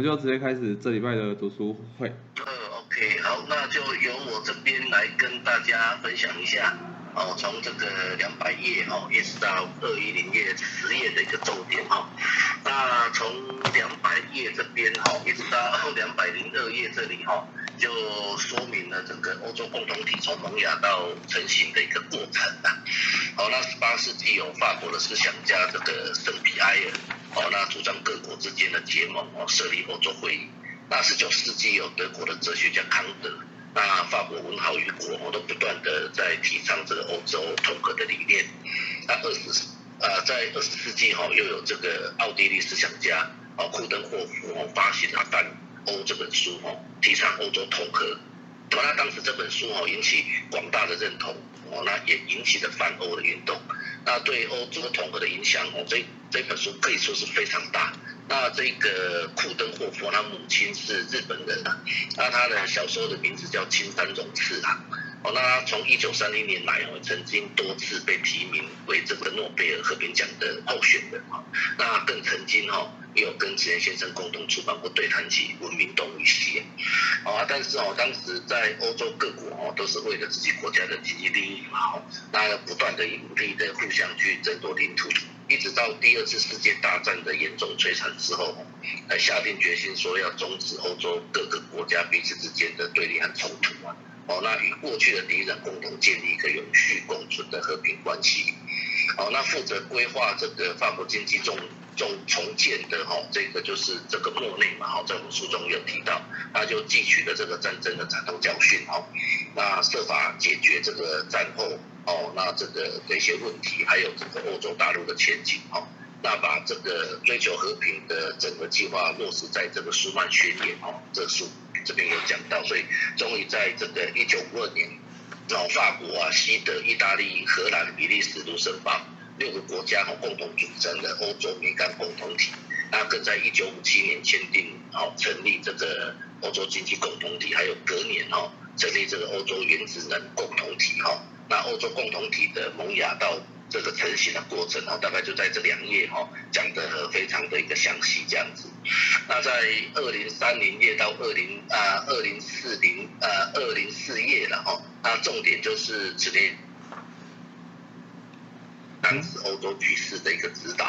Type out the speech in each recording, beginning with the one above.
们就直接开始这礼拜的读书会。呃，OK，好，那就由我这边来跟大家分享一下，哦，从这个两百页哦，一直到二一零页十页的一个重点哈。那从两百页这边哈，一直到 两百零二页这里哈，就说明了整个欧洲共同体从萌芽到成型的一个过程啊。好，那十八世纪有法国的思想家这个圣皮埃尔，哦，那主张各国之间的结盟哦，设立欧洲会议。那十九世纪有德国的哲学家康德，那法国文豪雨果，我都不断的在提倡这个欧洲统合的理念。那二十啊，在二十世纪哈，又有这个奥地利思想家哦库登霍夫哦发行了《反欧》这本书哦，提倡欧洲统合。那么他当时这本书哦引起广大的认同哦，那也引起了反欧的运动。那对欧洲统合的影响哦，这这本书可以说是非常大。那这个库登霍夫，他母亲是日本人啊，那他的小时候的名字叫青山荣次郎。哦，那从一九三零年来哦，曾经多次被提名为这个诺贝尔和平奖的候选人啊。那更曾经哈，有跟池田先生共同出版过《对谈起文明动物系》啊。但是哦，当时在欧洲各国哦，都是为了自己国家的经济利益嘛，那不断的努力的互相去争夺领土。一直到第二次世界大战的严重摧残之后，才下定决心说要终止欧洲各个国家彼此之间的对立和冲突啊！哦，那与过去的敌人共同建立一个永续共存的和平关系。哦，那负责规划这个法国经济重重重建的哈，这个就是这个莫内嘛，哈，在我们书中有提到，他就汲取了这个战争的惨痛教训，哈，那设法解决这个战后。哦，那这个的一些问题，还有这个欧洲大陆的前景，哦，那把这个追求和平的整个计划落实在这个舒曼宣言，哦，这书这边有讲到，所以终于在这个一九五二年，哦，法国啊、西德、意大利、荷兰、比利时、卢森堡六个国家哦共同组成的欧洲美干共同体，那更在一九五七年签订，哦，成立这个欧洲经济共同体，还有隔年，哦，成立这个欧洲原子能共同体，哈。那欧洲共同体的萌芽到这个成型的过程哦，大概就在这两页哈，讲的非常的一个详细这样子。那在二零三零页到二零啊二零四零呃二零四页了哈，那重点就是这里。当时欧洲局势的一个指导，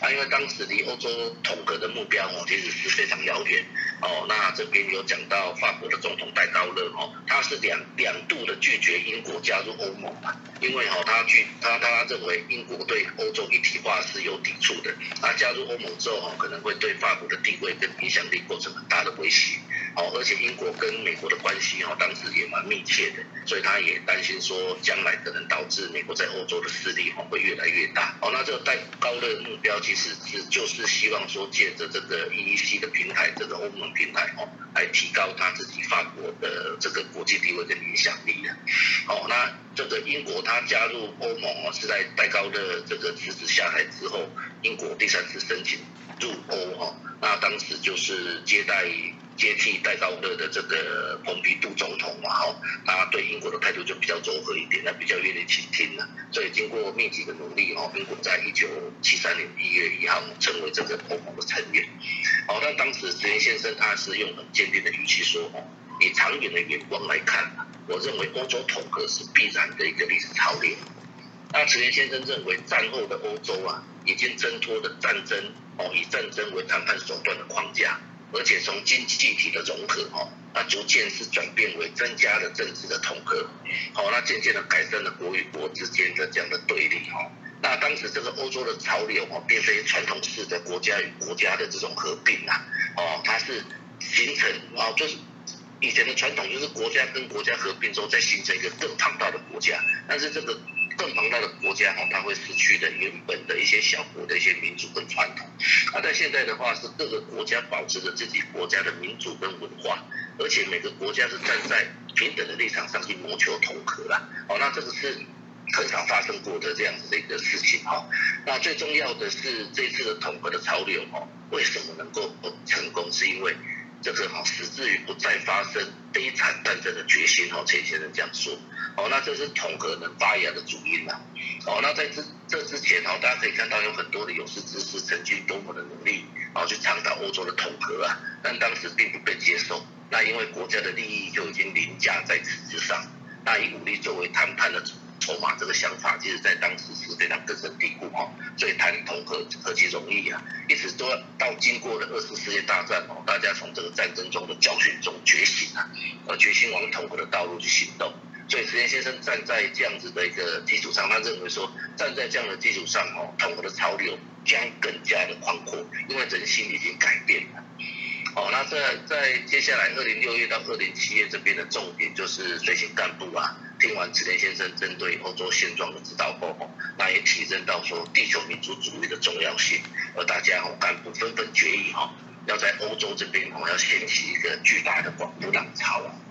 啊，因为当时离欧洲统合的目标哦，其实是非常遥远哦。那这边有讲到法国的总统戴高乐哦，他是两两度的拒绝英国加入欧盟啊，因为哦他拒他他认为英国对欧洲一体化是有抵触的，那加入欧盟之后哦，可能会对法国的地位跟影响力构成很大的威胁。哦，而且英国跟美国的关系哦，当时也蛮密切的，所以他也担心说，将来可能导致美国在欧洲的势力哦会越来越大。哦，那这个戴高的目标其实是就是希望说，借着这个 EEC 的平台，这个欧盟平台哦，来提高他自己法国的这个国际地位跟影响力的。哦，那这个英国他加入欧盟哦，是在戴高的这个辞职下台之后，英国第三次申请入欧哦，那当时就是接待。接替戴高乐的这个蓬皮杜总统嘛，哈，他对英国的态度就比较柔和一点，那比较愿意倾听了。所以经过密集的努力，哈，英国在一九七三年一月一号成为这个欧盟的成员。好，那当时池田先生他是用很坚定的语气说，哦，以长远的眼光来看，我认为欧洲统合是必然的一个历史潮流。那池田先生认为战后的欧洲啊，已经挣脱了战争，哦，以战争为谈判手段的框架。而且从经济体的融合哦，那逐渐是转变为增加了政治的统合，好，那渐渐的改善了国与国之间的这样的对立哈。那当时这个欧洲的潮流哦，并非传统式的国家与国家的这种合并啊，哦，它是形成哦，就是以前的传统就是国家跟国家合并之后再形成一个更庞大的国家，但是这个。更庞大的国家哈，它会失去的原本的一些小国的一些民主跟传统。那在现在的话，是各个国家保持着自己国家的民主跟文化，而且每个国家是站在平等的立场上去谋求统合啦。哦，那这个是很少发生过的这样子的一个事情哈。那最重要的是这次的统合的潮流哈，为什么能够成功？是因为这个哈，使至于不再发生悲惨战争的决心哦。陈先生这样说。哦，那这是统合能发芽的主因呐。哦，那在这这之前哦，大家可以看到有很多的有识之士曾经多么的努力，然后去倡导欧洲的统合啊，但当时并不被接受。那因为国家的利益就已经凌驾在此之上，那以武力作为谈判的主筹码，这个想法其实在当时是非常根深蒂固哈。所以谈统合何其容易啊！一直都到经过了二次世界大战哦，大家从这个战争中的教训中觉醒啊，而决心往统合的道路去行动。所以石田先生站在这样子的一个基础上，他认为说，站在这样的基础上哦，统合的潮流将更加的宽阔，因为人心已经改变了。哦，那在在接下来二零六月到二零七月这边的重点就是随行干部啊，听完池田先生针对欧洲现状的指导后，哦，那也体认到说地球民族主义的重要性，而大家哦干部纷纷决议哈，要在欧洲这边哦要掀起一个巨大的广播浪潮啊。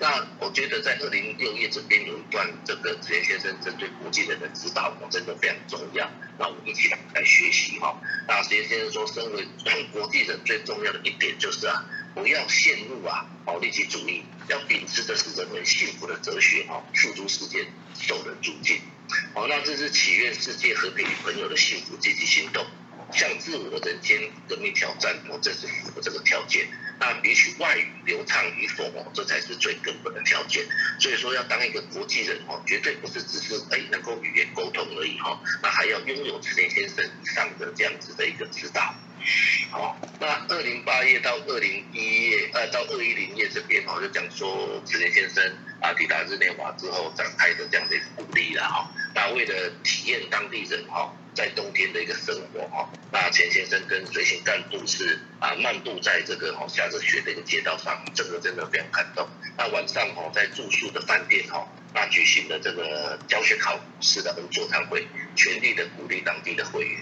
那我觉得在二零六页这边有一段这个职业先生针对国际人的指导，真的非常重要。那我们一起来学习哈。那职业先生说，身为 国际人最重要的一点就是啊，不要陷入啊哦利己主义，要秉持的是人们幸福的哲学哈，付诸实践，受人尊敬。好，那这是祈愿世界和平与朋友的幸福积极行动。向自我的人间革命挑战，哦，这是符合这个条件。那比起外语流畅与否，哦，这才是最根本的条件。所以说，要当一个国际人，哦，绝对不是只是哎能够语言沟通而已，哈，那还要拥有池田先生以上的这样子的一个指导。好，那二零八页到二零一页，呃，到二一零页这边，哦，就讲说池田先生啊抵达日内瓦之后展开的这样的一个鼓励了，哈。那为了体验当地人，哈。在冬天的一个生活哈，那钱先生跟随行干部是啊漫步在这个哈下着雪的一个街道上，这个真的非常感动。那晚上哈在住宿的饭店哈，那举行了这个教学考试的座谈会，全力的鼓励当地的会员。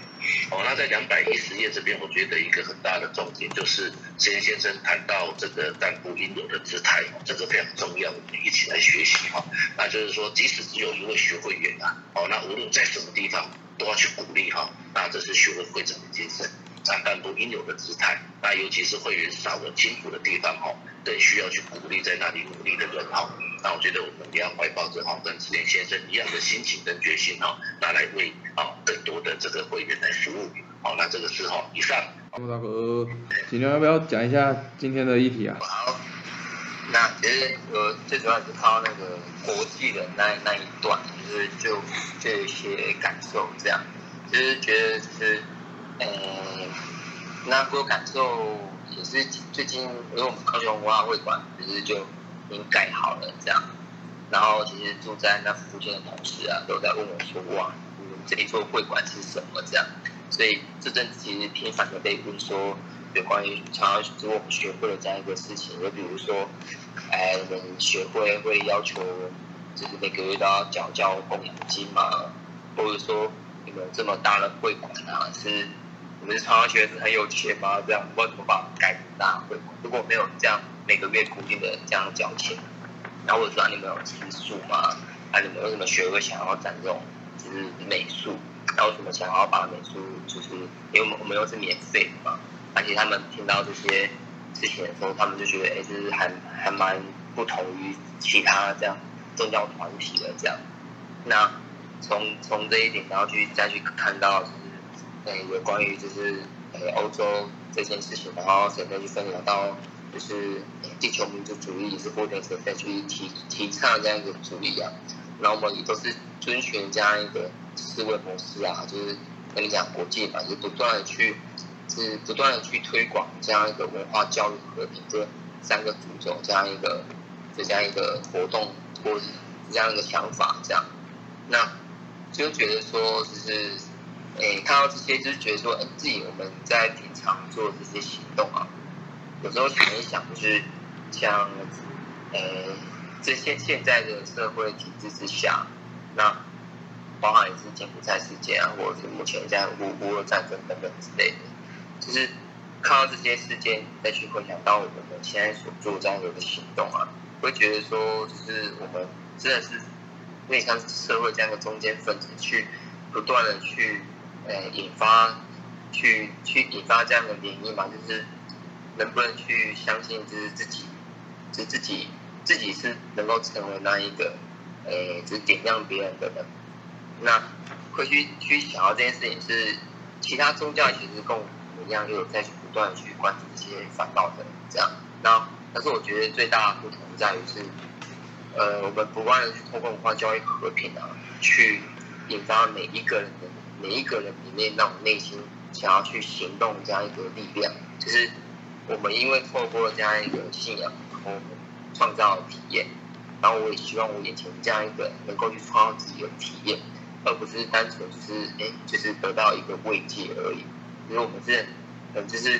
哦，那在两百一十页这边，我觉得一个很大的重点就是钱先生谈到这个干部应有的姿态，这个非常重要，我们一起来学习哈。那就是说，即使只有一位学会员啊，哦，那无论在什么地方。都要去鼓励哈，那这是学会会长的精神，啊干部应有的姿态，那尤其是会员少的辛苦的地方哈，更需要去鼓励在那里努力的人哈。那我觉得我们也要怀抱着哈跟池田先生一样的心情跟决心哈，拿来为啊更多的这个会员来服务。好，那这个是哈以上。大哥，今天要不要讲一下今天的议题啊？好，那其实我最主要是看到那个国际的那那一段。就是就就有一些感受，这样就是觉得就是，呃，那个感受也是最近，因为我们高雄文化会馆其实就已经盖好了这样，然后其实住在那附近的同事啊，都在问我说哇，你们这一座会馆是什么这样，所以这阵子其实频繁的被问说有关于想要做我们学会的这样一个事情，就比如说，哎，我们学会会要求。就是每个月都要缴交供养金嘛，或者说你们这么大的会馆啊，是你们是常常觉得很有钱吗？这样我怎么把盖这么大会馆？如果没有这样每个月固定的这样缴钱，那或者说你们有吃素吗？啊，你们为什么学会想要展这种就是美术？那为什么想要把美术就是因为我们我们又是免费的嘛？而且他们听到这些事情的时候，他们就觉得哎，就是还还蛮不同于其他这样。宗教团体的这样，那从从这一点，然后去再去看到，就是呃有关于就是呃欧洲这件事情，然后再去分享到就是地球民族主义是不停的在去提提倡这样一个主义啊，然后我们也都是遵循这样一个思维模式啊，就是跟你讲国际嘛，就不断的去是不断的去推广这样一个文化教育和平这三个主轴这样一个这样一个活动。或这样一个想法，这样，那就觉得说，就是，诶，看到这些，就是觉得说，哎，自己我们在平常做这些行动啊，有时候想一想，就是像，诶，这些现在的社会体制之下，那包含也是柬埔寨事件啊，或者是目前在乌乌俄战争等等之类的，就是看到这些事件，再去回想到我们现在所做这样的一个行动啊。会觉得说，就是我们真的是，有点像社会这样的中间分子，去不断的去，呃，引发，去去引发这样的涟漪嘛，就是能不能去相信，就是自己，就自己自己是能够成为那一个，呃，就是点亮别人的人。那会去去想到这件事情是，其他宗教其实跟们一样，又有再去不断去关注这些反报的这样。那但是我觉得最大的不同在于是，呃，我们不断的去通过文化教育和平啊，去引发每一个人的每一个人里面那种内心想要去行动这样一个力量，就是我们因为透过这样一个信仰，我们创造体验，然后我也希望我眼前这样一个能够去创造自己的体验。而不是单纯就是哎，就是得到一个慰藉而已。因为我们是，嗯，就是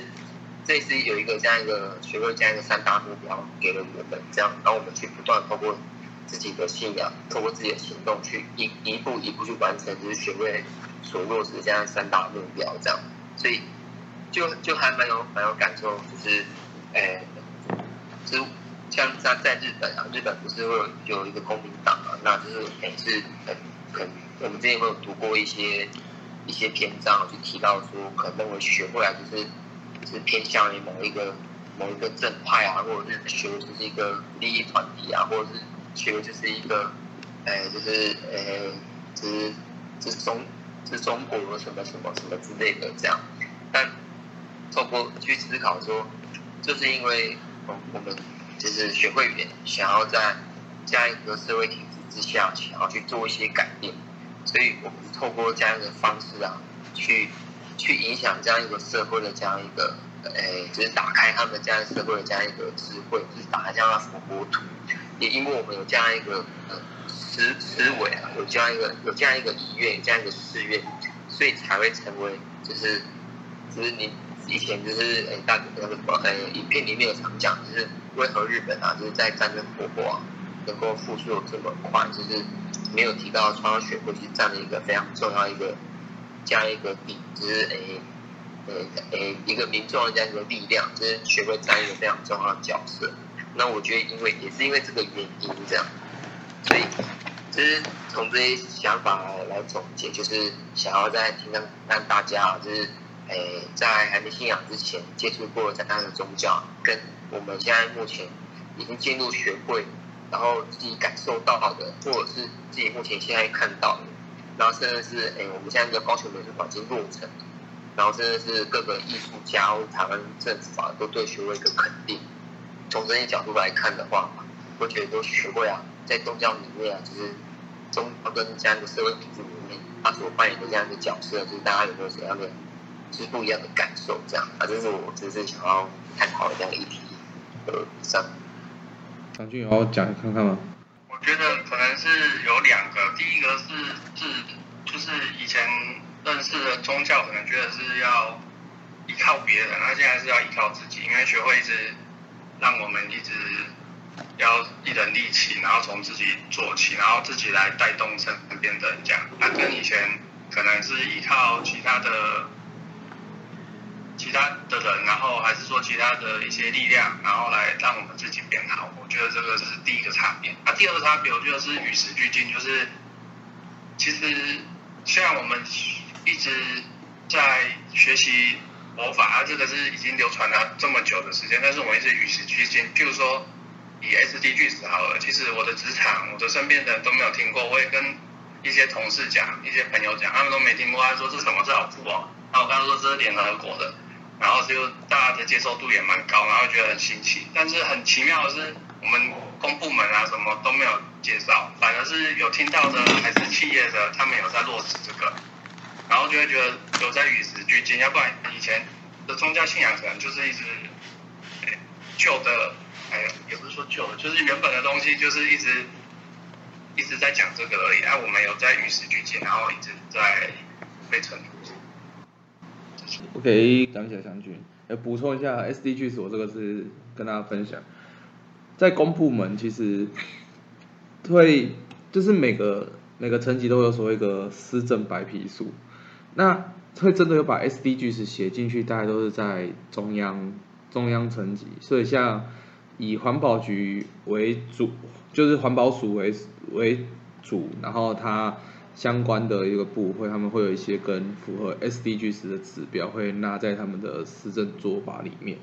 这次有一个这样一个学会这样一个三大目标给了我们，这样，然后我们去不断透过自己的信仰，透过自己的行动去一一步一步去完成，就是学会所落实这样三大目标，这样，所以就就还蛮有蛮有感受，就是哎，就像在在日本啊，日本不是会有一个公民党啊，那就是也是很很。我们之前有没有读过一些一些篇章，就提到说，可能认为学会啊，就是是偏向于某一个某一个正派啊，或者是学就是一个利益团体啊，或者是学就是一个，呃，就是呃，就是是中是中国什么什么什么之类的这样。但透过去思考说，就是因为我我们就是学会员想要在这样一个社会体制之下，想要去做一些改变。所以我们透过这样一个方式啊，去去影响这样一个社会的这样一个，诶，就是打开他们这样社会的这样一个智慧，就是打开这样的佛国土。也因为我们有这样一个呃思思维啊，有这样一个有这样一个意愿，有这样一个誓愿，所以才会成为就是，就是你以前就是诶大哥那个什么诶影片里面有常讲，就是为何日本啊就是在战争过后啊能够复苏这么快，就是。没有提到创学会其实占了一个非常重要一个这样一个底，就是诶诶诶一个民众的这样一个力量，就是学会占一个非常重要的角色。那我觉得，因为也是因为这个原因这样，所以就是从这些想法来总结，就是想要在听让让大家就是诶在还没信仰之前接触过怎样的宗教，跟我们现在目前已经进入学会。然后自己感受到好的，或者是自己目前现在看到的，然后甚至是哎，我们现在的高雄美术馆已经落成，然后甚至是各个艺术家台湾政府啊，都对学会一个肯定。从这些角度来看的话，我觉得都学会啊，在宗教里面啊，就是宗教跟这样一个社会体制里面，它所扮演的这样一个角色，就是大家有没有什么样的，是不一样的感受？这样啊，这是我只是想要探讨的这样议题。呃，上。张俊豪讲看看吗？我觉得可能是有两个，第一个是是就是以前认识的宗教，可能觉得是要依靠别人，那现在是要依靠自己，因为学会一直让我们一直要一人力起，然后从自己做起，然后自己来带动身边的人这样。那跟以前可能是依靠其他的。其他的人，然后还是说其他的一些力量，然后来让我们自己变好。我觉得这个是第一个差别。那第二个差别，我觉得是与时俱进，就是其实虽然我们一直在学习魔法，这个是已经流传了这么久的时间，但是我们一直与时俱进。譬如说以 S D 句子好了，其实我的职场、我的身边的人都没有听过，我也跟一些同事讲、一些朋友讲，他们都没听过。他说这什么是好符哦？那我刚刚说这是联合国的。然后就大家的接受度也蛮高，然后觉得很新奇。但是很奇妙的是，我们公部门啊什么都没有介绍，反而是有听到的还是企业的，他们有在落实这个，然后就会觉得有在与时俱进。要不然以前的宗教信仰可能就是一直旧的，哎，也不是说旧的，就是原本的东西就是一直一直在讲这个而已。哎，我们有在与时俱进，然后一直在被成。OK，感谢将军。呃，补充一下，SDGs 我这个是跟大家分享，在公部门其实会就是每个每个层级都有所谓一个施政白皮书，那会真的有把 SDGs 写进去，大概都是在中央中央层级，所以像以环保局为主，就是环保署为为主，然后它。相关的一个部会，他们会有一些跟符合 SDGs 的指标，会纳在他们的施政做法里面。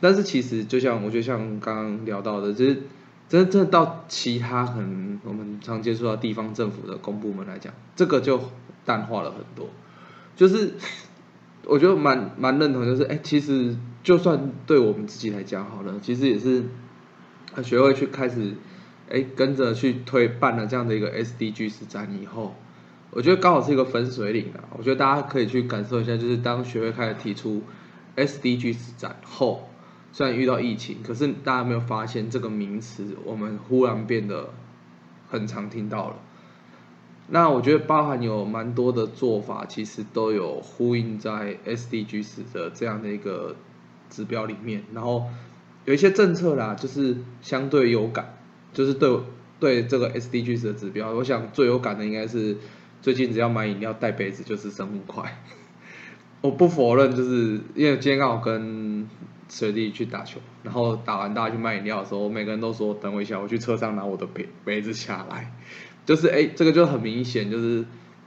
但是其实就像我觉得像刚刚聊到的，就是真正到其他可能我们常接触到地方政府的公部门来讲，这个就淡化了很多。就是我觉得蛮蛮认同，就是哎，其实就算对我们自己来讲好了，其实也是学会去开始，哎，跟着去推办了这样的一个 SDG 实战以后，我觉得刚好是一个分水岭啊。我觉得大家可以去感受一下，就是当学会开始提出 SDG 实战后，虽然遇到疫情，可是大家没有发现这个名词，我们忽然变得很常听到了。那我觉得包含有蛮多的做法，其实都有呼应在 SDGs 的这样的一个指标里面。然后有一些政策啦，就是相对有感，就是对对这个 SDGs 的指标，我想最有感的应该是最近只要买饮料带杯子就是生物块。我不否认，就是因为今天刚好跟学弟去打球，然后打完大家去卖饮料的时候，每个人都说等我一下，我去车上拿我的杯杯子下来。就是哎，这个就很明显，就是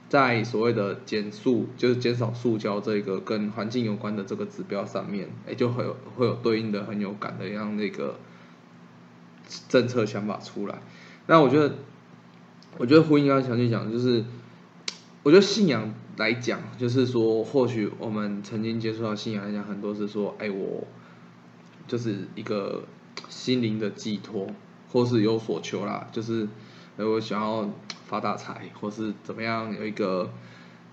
在所谓的减速，就是减少塑胶这个跟环境有关的这个指标上面，哎，就会有会有对应的很有感的一样那个政策想法出来。那我觉得，我觉得呼应刚刚详细讲，就是我觉得信仰来讲，就是说或许我们曾经接触到信仰来讲，很多是说，哎，我就是一个心灵的寄托，或是有所求啦，就是。如果想要发大财，或是怎么样，有一个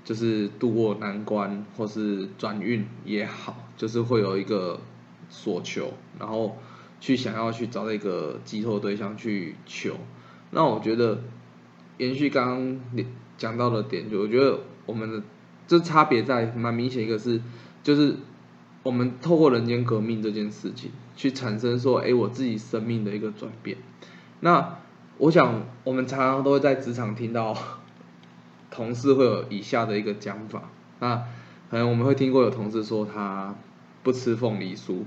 就是度过难关，或是转运也好，就是会有一个所求，然后去想要去找一个寄托对象去求。那我觉得延续刚刚你讲到的点，就我觉得我们的这差别在蛮明显，一个是就是我们透过人间革命这件事情，去产生说，哎，我自己生命的一个转变，那。我想，我们常常都会在职场听到 同事会有以下的一个讲法。那可能我们会听过有同事说他不吃凤梨酥，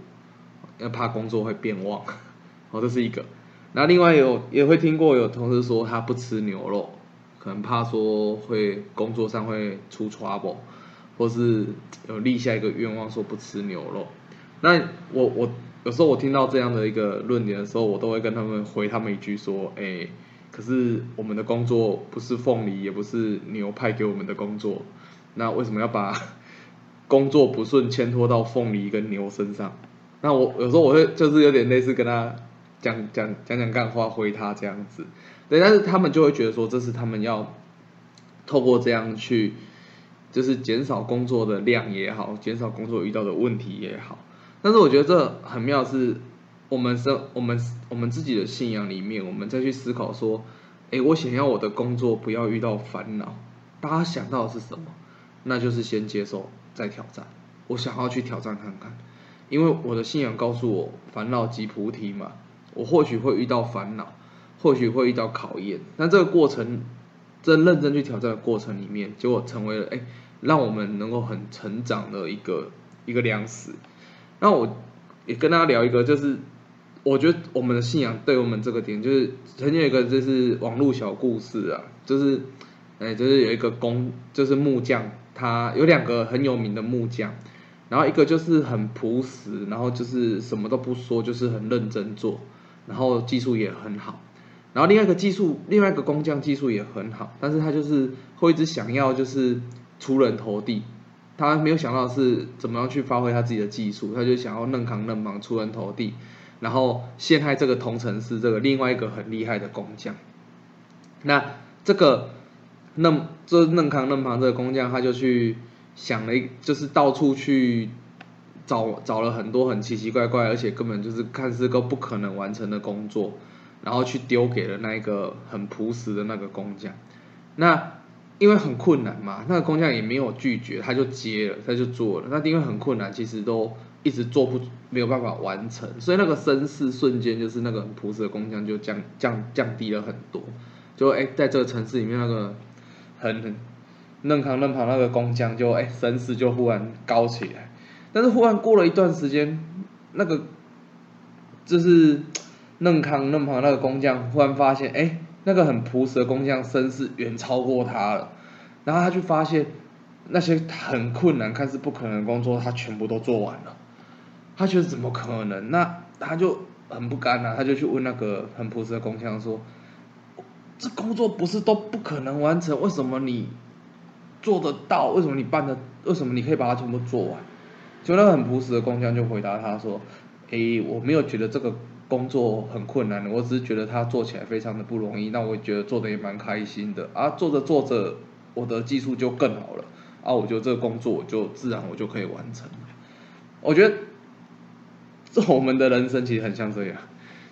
要怕工作会变旺。哦，这是一个。那另外有也会听过有同事说他不吃牛肉，可能怕说会工作上会出 trouble，或是有立下一个愿望说不吃牛肉。那我我。有时候我听到这样的一个论点的时候，我都会跟他们回他们一句说：“哎，可是我们的工作不是凤梨，也不是牛派给我们的工作，那为什么要把工作不顺牵拖到凤梨跟牛身上？”那我有时候我会就是有点类似跟他讲讲讲讲干话回他这样子，对，但是他们就会觉得说这是他们要透过这样去，就是减少工作的量也好，减少工作遇到的问题也好。但是我觉得这很妙，是我们生我们我们自己的信仰里面，我们再去思考说，哎，我想要我的工作不要遇到烦恼，大家想到的是什么？那就是先接受再挑战。我想要去挑战看看，因为我的信仰告诉我，烦恼即菩提嘛。我或许会遇到烦恼，或许会遇到考验，但这个过程，在认真去挑战的过程里面，结果成为了哎，让我们能够很成长的一个一个粮食。那我也跟大家聊一个，就是我觉得我们的信仰对我们这个点，就是曾经有一个就是网络小故事啊，就是哎，就是有一个工，就是木匠，他有两个很有名的木匠，然后一个就是很朴实，然后就是什么都不说，就是很认真做，然后技术也很好，然后另外一个技术，另外一个工匠技术也很好，但是他就是会一直想要就是出人头地。他没有想到是怎么样去发挥他自己的技术，他就想要嫩扛嫩忙出人头地，然后陷害这个同城市这个另外一个很厉害的工匠。那这个嫩就是嫩扛嫩忙这个工匠，他就去想了一，就是到处去找找了很多很奇奇怪怪，而且根本就是看似个不可能完成的工作，然后去丢给了那一个很朴实的那个工匠。那因为很困难嘛，那个工匠也没有拒绝，他就接了，他就做了。那因为很困难，其实都一直做不没有办法完成，所以那个声势瞬间就是那个很朴实的工匠就降降降低了很多。就哎，在这个城市里面，那个很很 嫩康嫩胖那个工匠就哎身世就忽然高起来。但是忽然过了一段时间，那个就是嫩康嫩胖那个工匠忽然发现哎。那个很朴实的工匠身世远超过他了，然后他就发现那些很困难、看似不可能的工作，他全部都做完了。他觉得怎么可能？那他就很不甘呐，他就去问那个很朴实的工匠说：“这工作不是都不可能完成，为什么你做得到？为什么你办的？为什么你可以把它全部做完？就那很朴实的工匠就回答他说：“诶，我没有觉得这个工作很困难，我只是觉得他做起来非常的不容易。那我觉得做的也蛮开心的啊，做着做着，我的技术就更好了啊，我觉得这个工作我就自然我就可以完成了。我觉得，这我们的人生其实很像这样，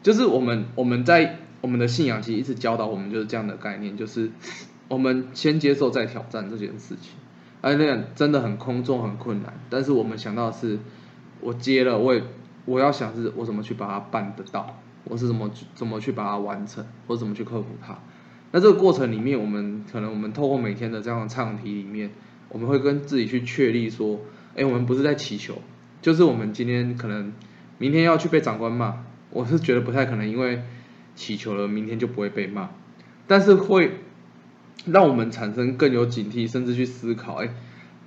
就是我们我们在我们的信仰其实一直教导我们就是这样的概念，就是我们先接受再挑战这件事情。”哎，那样真的很空中很困难，但是我们想到的是，我接了，我也我要想是我怎么去把它办得到，我是怎么怎么去把它完成，我怎么去克服它。那这个过程里面，我们可能我们透过每天的这样的唱题里面，我们会跟自己去确立说，哎，我们不是在祈求，就是我们今天可能明天要去被长官骂，我是觉得不太可能，因为祈求了明天就不会被骂，但是会。让我们产生更有警惕，甚至去思考，哎，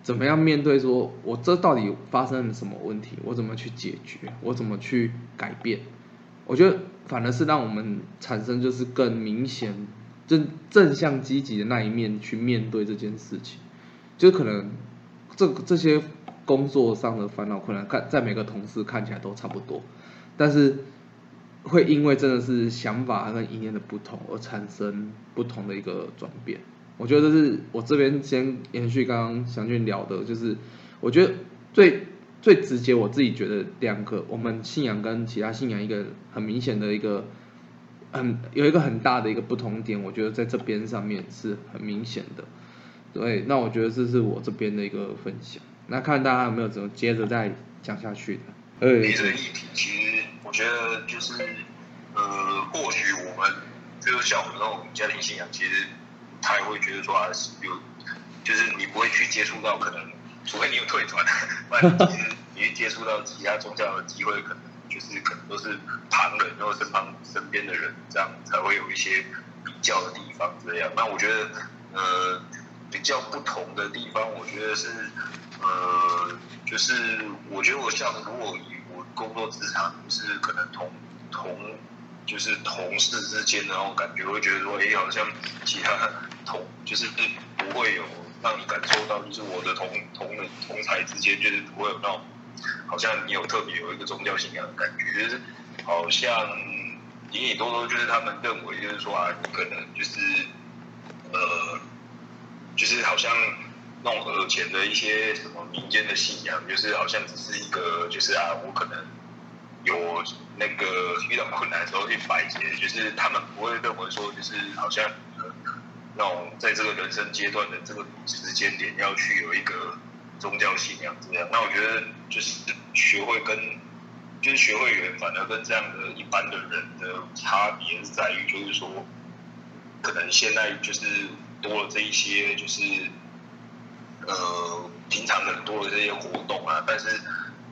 怎么样面对？说我这到底发生了什么问题？我怎么去解决？我怎么去改变？我觉得反而是让我们产生就是更明显正正向积极的那一面去面对这件事情。就可能这这些工作上的烦恼困难，看在每个同事看起来都差不多，但是会因为真的是想法跟意念的不同而产生。不同的一个转变，我觉得这是我这边先延续刚刚祥俊聊的，就是我觉得最最直接，我自己觉得两个我们信仰跟其他信仰一个很明显的一个很有一个很大的一个不同点，我觉得在这边上面是很明显的。对，那我觉得这是我这边的一个分享，那看大家有没有怎么接着再讲下去的。呃，这个议题其实我觉得就是呃，或许我们。就是像我们那种家庭信仰，其实他也会觉得说啊，有就是你不会去接触到，可能除非你有退团，不然你去接触到其他宗教的机会，可能就是可能都是旁人，然后身旁身边的人，这样才会有一些比较的地方。这样，那我觉得呃比较不同的地方，我觉得是呃就是我觉得我像如果以工作职场，是可能同同。就是同事之间的那种感觉，会觉得说，哎，好像其他同就是不会有让你感受到，就是我的同同的同才之间，就是不会有那种好像你有特别有一个宗教信仰的感觉，就是好像隐隐多多就是他们认为就是说啊，你可能就是呃，就是好像那种耳前的一些什么民间的信仰，就是好像只是一个就是啊，我可能。有那个遇到困难的时候去摆解，就是他们不会认为说，就是好像那种在这个人生阶段的这个时间点要去有一个宗教信仰这样。那我觉得就是学会跟就是学会员，反而跟这样的一般的人的差别是在于，就是说可能现在就是多了这一些，就是呃平常很多的这些活动啊，但是。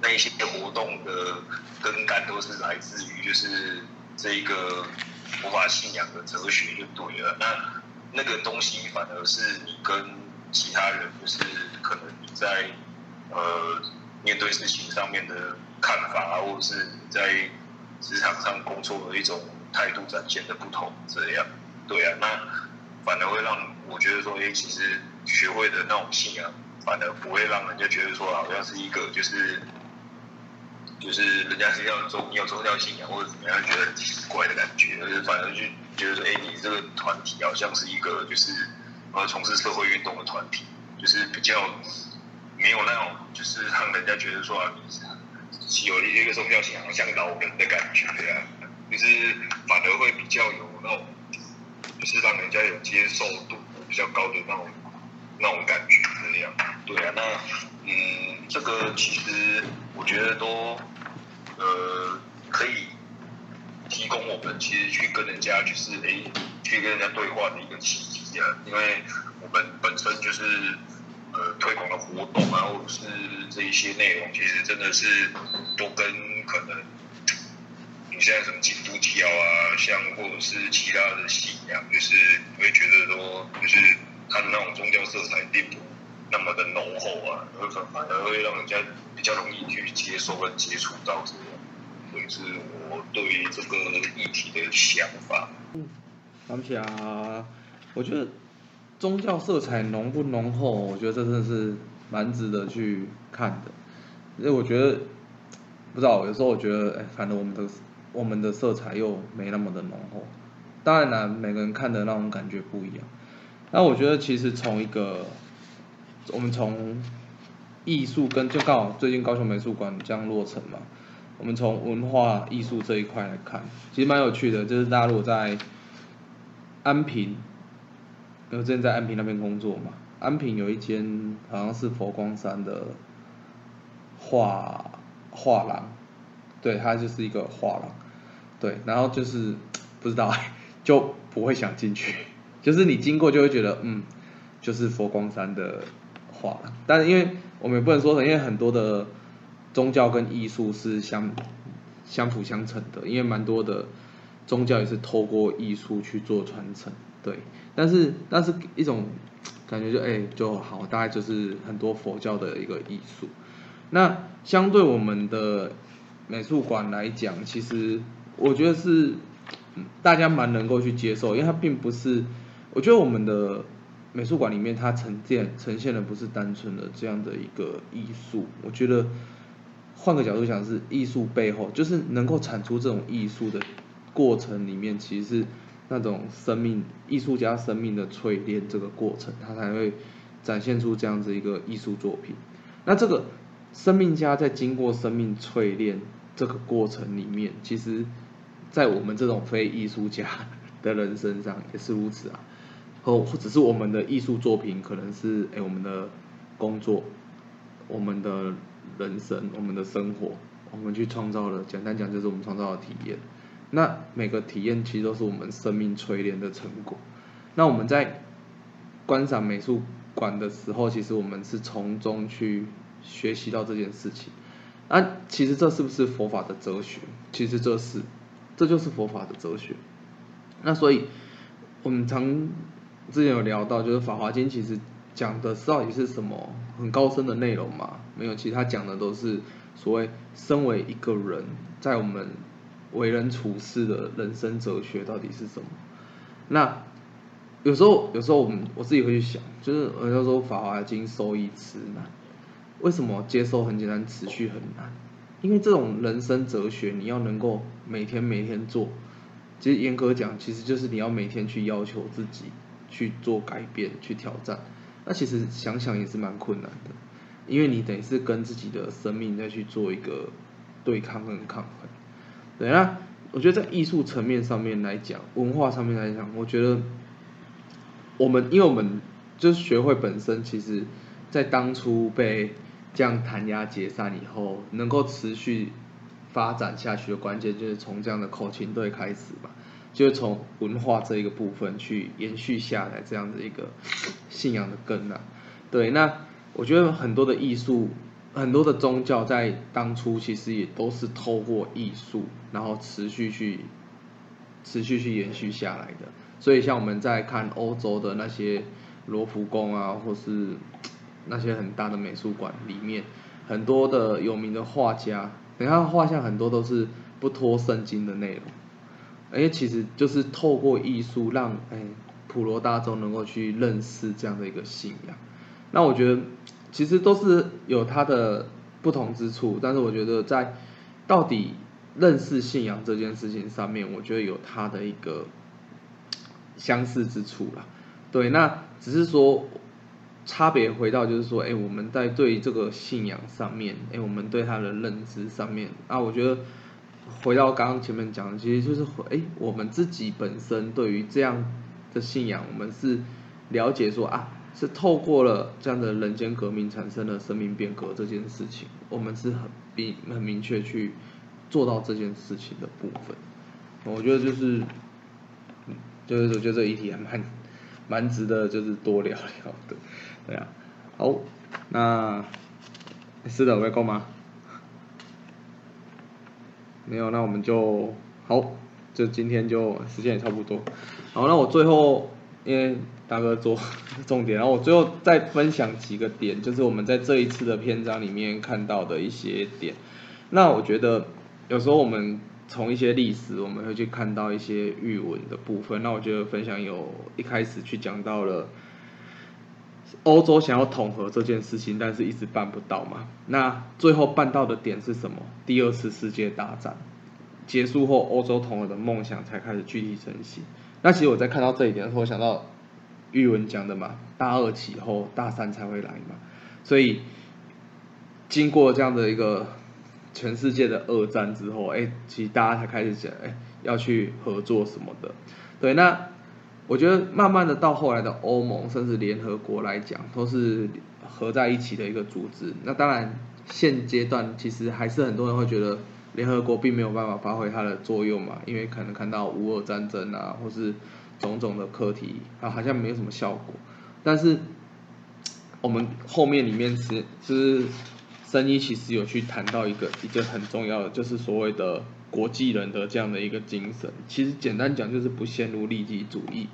那一些活动的根干都是来自于就是这一个佛法信仰的哲学就对了。那那个东西反而是你跟其他人就是可能你在呃面对事情上面的看法啊，或者是在职场上工作的一种态度展现的不同，这样对啊。那反而会让我觉得说，哎，其实学会的那种信仰，反而不会让人家觉得说好像是一个就是。就是人家是要宗你有宗教信仰或者怎么样，觉得很奇怪的感觉，就是反而就觉得说，哎，你这个团体好像是一个就是呃从事社会运动的团体，就是比较没有那种就是让人家觉得说啊，你是有一些个宗教信仰像老人的感觉啊，就是反而会比较有那种就是让人家有接受度比较高的那种那种感觉这样。对啊，那嗯，这个其实我觉得都。呃，可以提供我们其实去跟人家就是哎，去跟人家对话的一个契机啊，因为我们本身就是呃推广的活动啊，或者是这一些内容，其实真的是都跟可能你现在什么基督教啊，像或者是其他的信仰，就是你会觉得说，就是它的那种宗教色彩并不那么的浓厚啊，而反而会让人家。比较容易去接受跟接触到这个，以是我对于这个议题的想法。嗯，感谢啊！我觉得宗教色彩浓不浓厚，我觉得这真的是蛮值得去看的。因为我觉得，不知道有时候我觉得，哎，反正我们的我们的色彩又没那么的浓厚。当然啦，每个人看的那种感觉不一样。那我觉得其实从一个，我们从艺术跟就刚好最近高雄美术馆将落成嘛，我们从文化艺术这一块来看，其实蛮有趣的。就是大家如果在安平，因为之前在安平那边工作嘛，安平有一间好像是佛光山的画画廊，对，它就是一个画廊，对，然后就是 不知道 就不会想进去。就是你经过就会觉得，嗯，就是佛光山的画，但是因为我们也不能说，因为很多的宗教跟艺术是相相辅相成的，因为蛮多的宗教也是透过艺术去做传承，对。但是，但是一种感觉就哎就好，大概就是很多佛教的一个艺术。那相对我们的美术馆来讲，其实我觉得是大家蛮能够去接受，因为它并不是。我觉得我们的美术馆里面，它呈现呈现的不是单纯的这样的一个艺术。我觉得换个角度讲，是艺术背后，就是能够产出这种艺术的过程里面，其实是那种生命艺术家生命的淬炼这个过程，它才会展现出这样子一个艺术作品。那这个生命家在经过生命淬炼这个过程里面，其实，在我们这种非艺术家的人身上也是如此啊。哦，或者是我们的艺术作品，可能是哎我们的工作，我们的人生，我们的生活，我们去创造了。简单讲，就是我们创造的体验。那每个体验其实都是我们生命锤炼的成果。那我们在观赏美术馆的时候，其实我们是从中去学习到这件事情。那其实这是不是佛法的哲学？其实这是，这就是佛法的哲学。那所以，我们常。之前有聊到，就是《法华经》其实讲的到底是什么很高深的内容嘛？没有，其实他讲的都是所谓身为一个人，在我们为人处事的人生哲学到底是什么？那有时候，有时候我们我自己会去想，就是人家说《法华经》收益迟难，为什么接受很简单，持续很难？因为这种人生哲学，你要能够每天每天做，其实严格讲，其实就是你要每天去要求自己。去做改变，去挑战，那其实想想也是蛮困难的，因为你等于是跟自己的生命再去做一个对抗跟抗衡。对啊，我觉得在艺术层面上面来讲，文化上面来讲，我觉得我们，因为我们就是学会本身，其实在当初被这样弹压解散以后，能够持续发展下去的关键，就是从这样的口琴队开始嘛。就从文化这一个部分去延续下来这样的一个信仰的根啊，对，那我觉得很多的艺术，很多的宗教在当初其实也都是透过艺术，然后持续去持续去延续下来的。所以像我们在看欧洲的那些罗浮宫啊，或是那些很大的美术馆里面，很多的有名的画家，你看画像很多都是不脱圣经的内容。哎，其实就是透过艺术让哎普罗大众能够去认识这样的一个信仰。那我觉得其实都是有它的不同之处，但是我觉得在到底认识信仰这件事情上面，我觉得有它的一个相似之处啦。对，那只是说差别回到就是说，哎，我们在对这个信仰上面，哎，我们对它的认知上面啊，我觉得。回到刚刚前面讲的，其实就是哎，我们自己本身对于这样的信仰，我们是了解说啊，是透过了这样的人间革命产生了生命变革这件事情，我们是很明很明确去做到这件事情的部分。我觉得就是，就是我觉得这议题还蛮蛮值得就是多聊聊的，对啊。好，那是的，我要够吗？没有，那我们就好，就今天就时间也差不多。好，那我最后因为大哥做 重点，然后我最后再分享几个点，就是我们在这一次的篇章里面看到的一些点。那我觉得有时候我们从一些历史，我们会去看到一些玉文的部分。那我觉得分享有一开始去讲到了欧洲想要统合这件事情，但是一直办不到嘛。那最后办到的点是什么？第二次世界大战结束后，欧洲统合的梦想才开始具体成型。那其实我在看到这一点的时候，想到玉文讲的嘛，大二起后，大三才会来嘛。所以经过这样的一个全世界的二战之后，哎，其实大家才开始讲，哎，要去合作什么的。对，那我觉得慢慢的到后来的欧盟，甚至联合国来讲，都是合在一起的一个组织。那当然，现阶段其实还是很多人会觉得联合国并没有办法发挥它的作用嘛，因为可能看到乌俄战争啊，或是种种的课题啊，好像没有什么效果。但是我们后面里面是就是声音其实有去谈到一个一个很重要的，就是所谓的国际人的这样的一个精神。其实简单讲就是不陷入利己主义。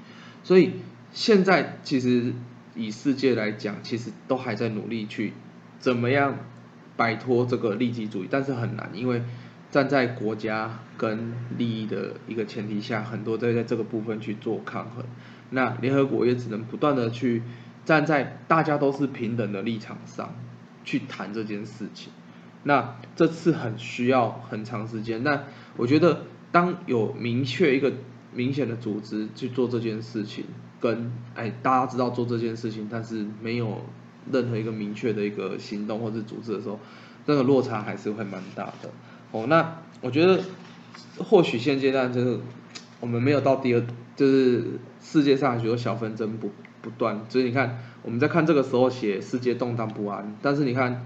所以现在其实以世界来讲，其实都还在努力去怎么样摆脱这个利己主义，但是很难，因为站在国家跟利益的一个前提下，很多都在这个部分去做抗衡。那联合国也只能不断的去。站在大家都是平等的立场上去谈这件事情，那这次很需要很长时间。那我觉得，当有明确一个明显的组织去做这件事情，跟哎大家知道做这件事情，但是没有任何一个明确的一个行动或者组织的时候，那个落差还是会蛮大的。哦，那我觉得或许现阶段就是我们没有到第二，就是世界上许多小纷争不。不断，所以你看，我们在看这个时候写世界动荡不安，但是你看，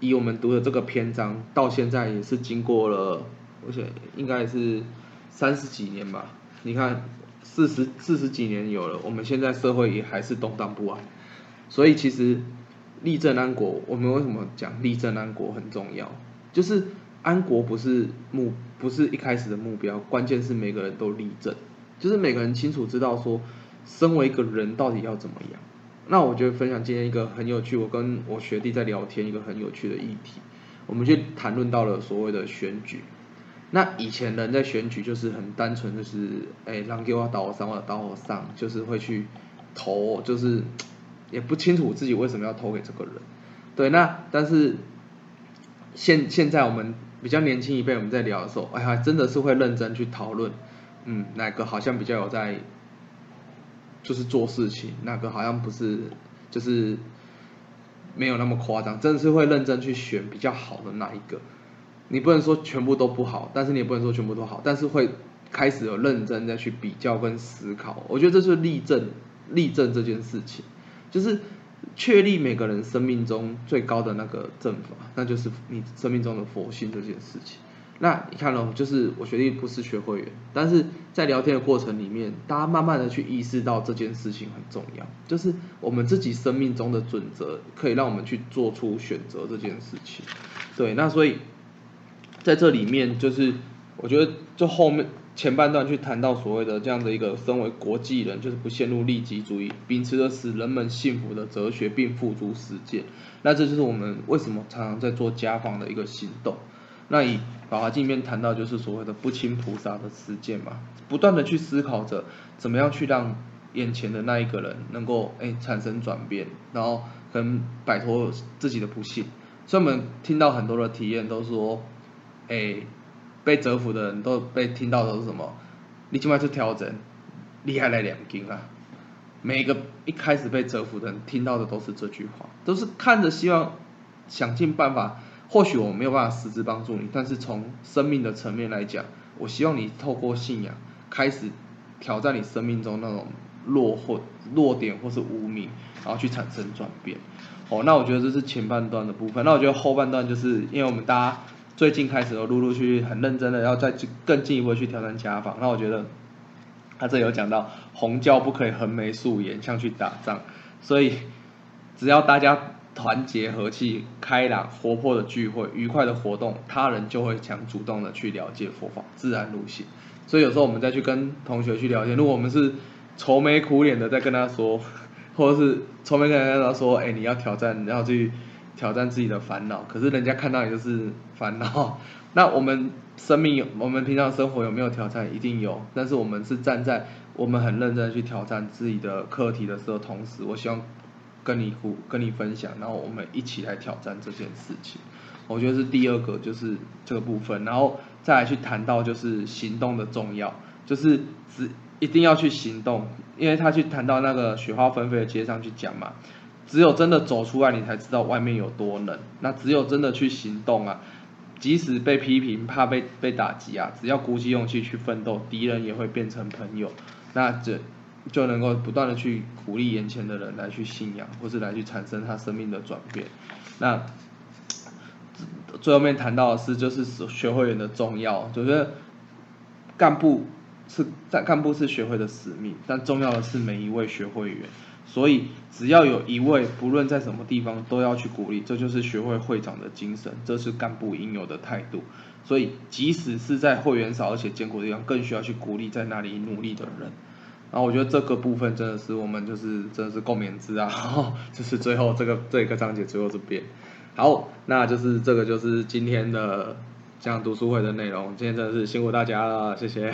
以我们读的这个篇章到现在也是经过了，而且应该是三十几年吧。你看，四十四十几年有了，我们现在社会也还是动荡不安。所以其实立正安国，我们为什么讲立正安国很重要？就是安国不是目，不是一开始的目标，关键是每个人都立正，就是每个人清楚知道说。身为一个人，到底要怎么样？那我觉得分享今天一个很有趣，我跟我学弟在聊天，一个很有趣的议题，我们就谈论到了所谓的选举。那以前人在选举就是很单纯，就是哎，让给我倒上，我倒我上，就是会去投，就是也不清楚自己为什么要投给这个人。对，那但是现现在我们比较年轻一辈，我们在聊的时候，哎呀，真的是会认真去讨论，嗯，哪个好像比较有在。就是做事情，那个好像不是，就是没有那么夸张，真的是会认真去选比较好的那一个。你不能说全部都不好，但是你也不能说全部都好，但是会开始有认真再去比较跟思考。我觉得这是立正，立正这件事情，就是确立每个人生命中最高的那个正法，那就是你生命中的佛性这件事情。那你看喽，就是我学弟不是学会员，但是在聊天的过程里面，大家慢慢的去意识到这件事情很重要，就是我们自己生命中的准则，可以让我们去做出选择这件事情。对，那所以在这里面，就是我觉得就后面前半段去谈到所谓的这样的一个身为国际人，就是不陷入利己主义，秉持着使人们幸福的哲学，并付诸实践。那这就是我们为什么常常在做家访的一个行动。那以《法华经》里面谈到，就是所谓的不清菩萨的实践嘛，不断的去思考着怎么样去让眼前的那一个人能够哎产生转变，然后跟摆脱自己的不幸。所以我们听到很多的体验都说，哎，被折服的人都被听到的是什么？你今晚去调整，厉害来两斤啊！每个一开始被折服的人听到的都是这句话，都是看着希望想尽办法。或许我没有办法实质帮助你，但是从生命的层面来讲，我希望你透过信仰开始挑战你生命中那种弱或弱点或是无名，然后去产生转变。哦，那我觉得这是前半段的部分。那我觉得后半段就是因为我们大家最近开始都陆陆续续很认真的要再去更进一步去挑战家访。那我觉得他这有讲到红教不可以横眉竖眼像去打仗，所以只要大家。团结和气、开朗活泼的聚会、愉快的活动，他人就会想主动的去了解佛法，自然入心。所以有时候我们再去跟同学去聊天，如果我们是愁眉苦脸的在跟他说，或者是愁眉苦脸跟他说，哎，你要挑战，你要去挑战自己的烦恼，可是人家看到你就是烦恼。那我们生命有，我们平常生活有没有挑战？一定有。但是我们是站在我们很认真去挑战自己的课题的时候，同时我希望。跟你互跟你分享，然后我们一起来挑战这件事情。我觉得是第二个就是这个部分，然后再来去谈到就是行动的重要，就是只一定要去行动，因为他去谈到那个雪花纷飞的街上去讲嘛，只有真的走出来，你才知道外面有多冷。那只有真的去行动啊，即使被批评、怕被被打击啊，只要鼓起勇气去奋斗，敌人也会变成朋友。那这就能够不断的去鼓励眼前的人来去信仰，或是来去产生他生命的转变。那最后面谈到的是，就是学会员的重要，就是干部是在干部是学会的使命，但重要的是每一位学会员。所以只要有一位，不论在什么地方都要去鼓励，这就是学会会长的精神，这是干部应有的态度。所以即使是在会员少而且艰苦的地方，更需要去鼓励在那里努力的人。然后我觉得这个部分真的是我们就是真的是共勉之啊，就是最后这个这一个章节最后这边。好，那就是这个就是今天的这样读书会的内容。今天真的是辛苦大家了，谢谢。